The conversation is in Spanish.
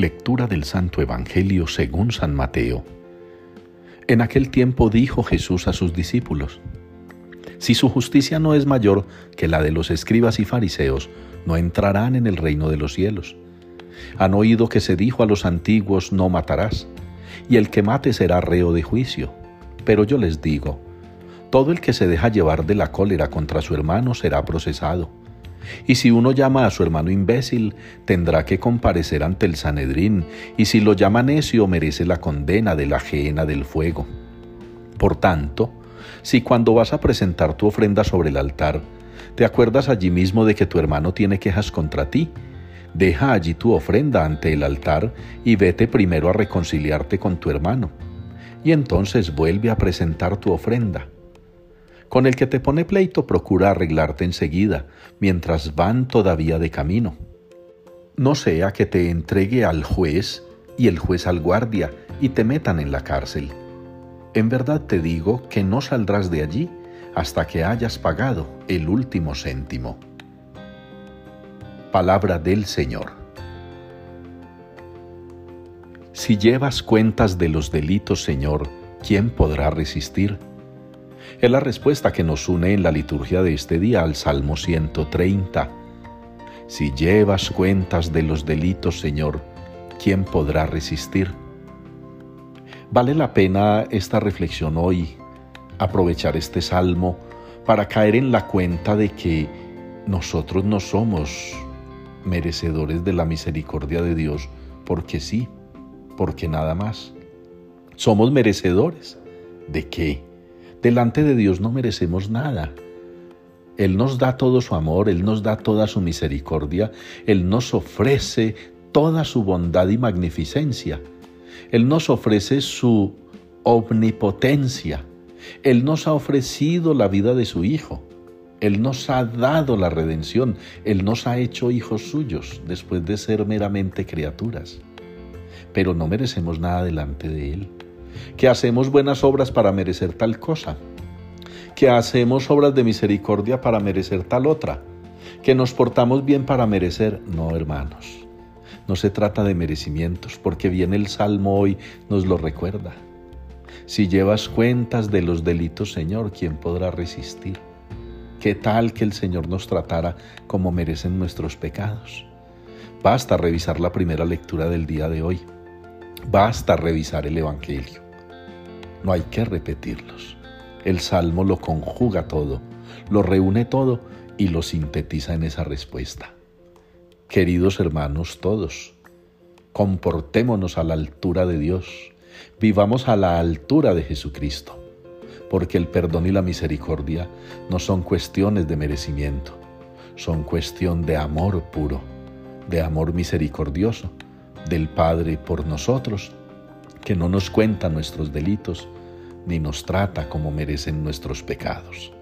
Lectura del Santo Evangelio según San Mateo. En aquel tiempo dijo Jesús a sus discípulos, Si su justicia no es mayor que la de los escribas y fariseos, no entrarán en el reino de los cielos. Han oído que se dijo a los antiguos, no matarás, y el que mate será reo de juicio. Pero yo les digo, todo el que se deja llevar de la cólera contra su hermano será procesado. Y si uno llama a su hermano imbécil, tendrá que comparecer ante el Sanedrín, y si lo llama necio, merece la condena de la ajena del fuego. Por tanto, si cuando vas a presentar tu ofrenda sobre el altar, te acuerdas allí mismo de que tu hermano tiene quejas contra ti, deja allí tu ofrenda ante el altar y vete primero a reconciliarte con tu hermano, y entonces vuelve a presentar tu ofrenda. Con el que te pone pleito procura arreglarte enseguida, mientras van todavía de camino. No sea que te entregue al juez y el juez al guardia y te metan en la cárcel. En verdad te digo que no saldrás de allí hasta que hayas pagado el último céntimo. Palabra del Señor. Si llevas cuentas de los delitos, Señor, ¿quién podrá resistir? Es la respuesta que nos une en la liturgia de este día al Salmo 130. Si llevas cuentas de los delitos, Señor, ¿quién podrá resistir? Vale la pena esta reflexión hoy, aprovechar este salmo para caer en la cuenta de que nosotros no somos merecedores de la misericordia de Dios porque sí, porque nada más. Somos merecedores de qué? Delante de Dios no merecemos nada. Él nos da todo su amor, Él nos da toda su misericordia, Él nos ofrece toda su bondad y magnificencia. Él nos ofrece su omnipotencia. Él nos ha ofrecido la vida de su Hijo. Él nos ha dado la redención. Él nos ha hecho hijos suyos después de ser meramente criaturas. Pero no merecemos nada delante de Él que hacemos buenas obras para merecer tal cosa, que hacemos obras de misericordia para merecer tal otra, que nos portamos bien para merecer, no hermanos. No se trata de merecimientos, porque bien el Salmo hoy nos lo recuerda. Si llevas cuentas de los delitos, Señor, ¿quién podrá resistir? ¿Qué tal que el Señor nos tratara como merecen nuestros pecados? Basta revisar la primera lectura del día de hoy. Basta revisar el Evangelio. No hay que repetirlos. El Salmo lo conjuga todo, lo reúne todo y lo sintetiza en esa respuesta. Queridos hermanos todos, comportémonos a la altura de Dios, vivamos a la altura de Jesucristo, porque el perdón y la misericordia no son cuestiones de merecimiento, son cuestión de amor puro, de amor misericordioso del Padre por nosotros, que no nos cuenta nuestros delitos, ni nos trata como merecen nuestros pecados.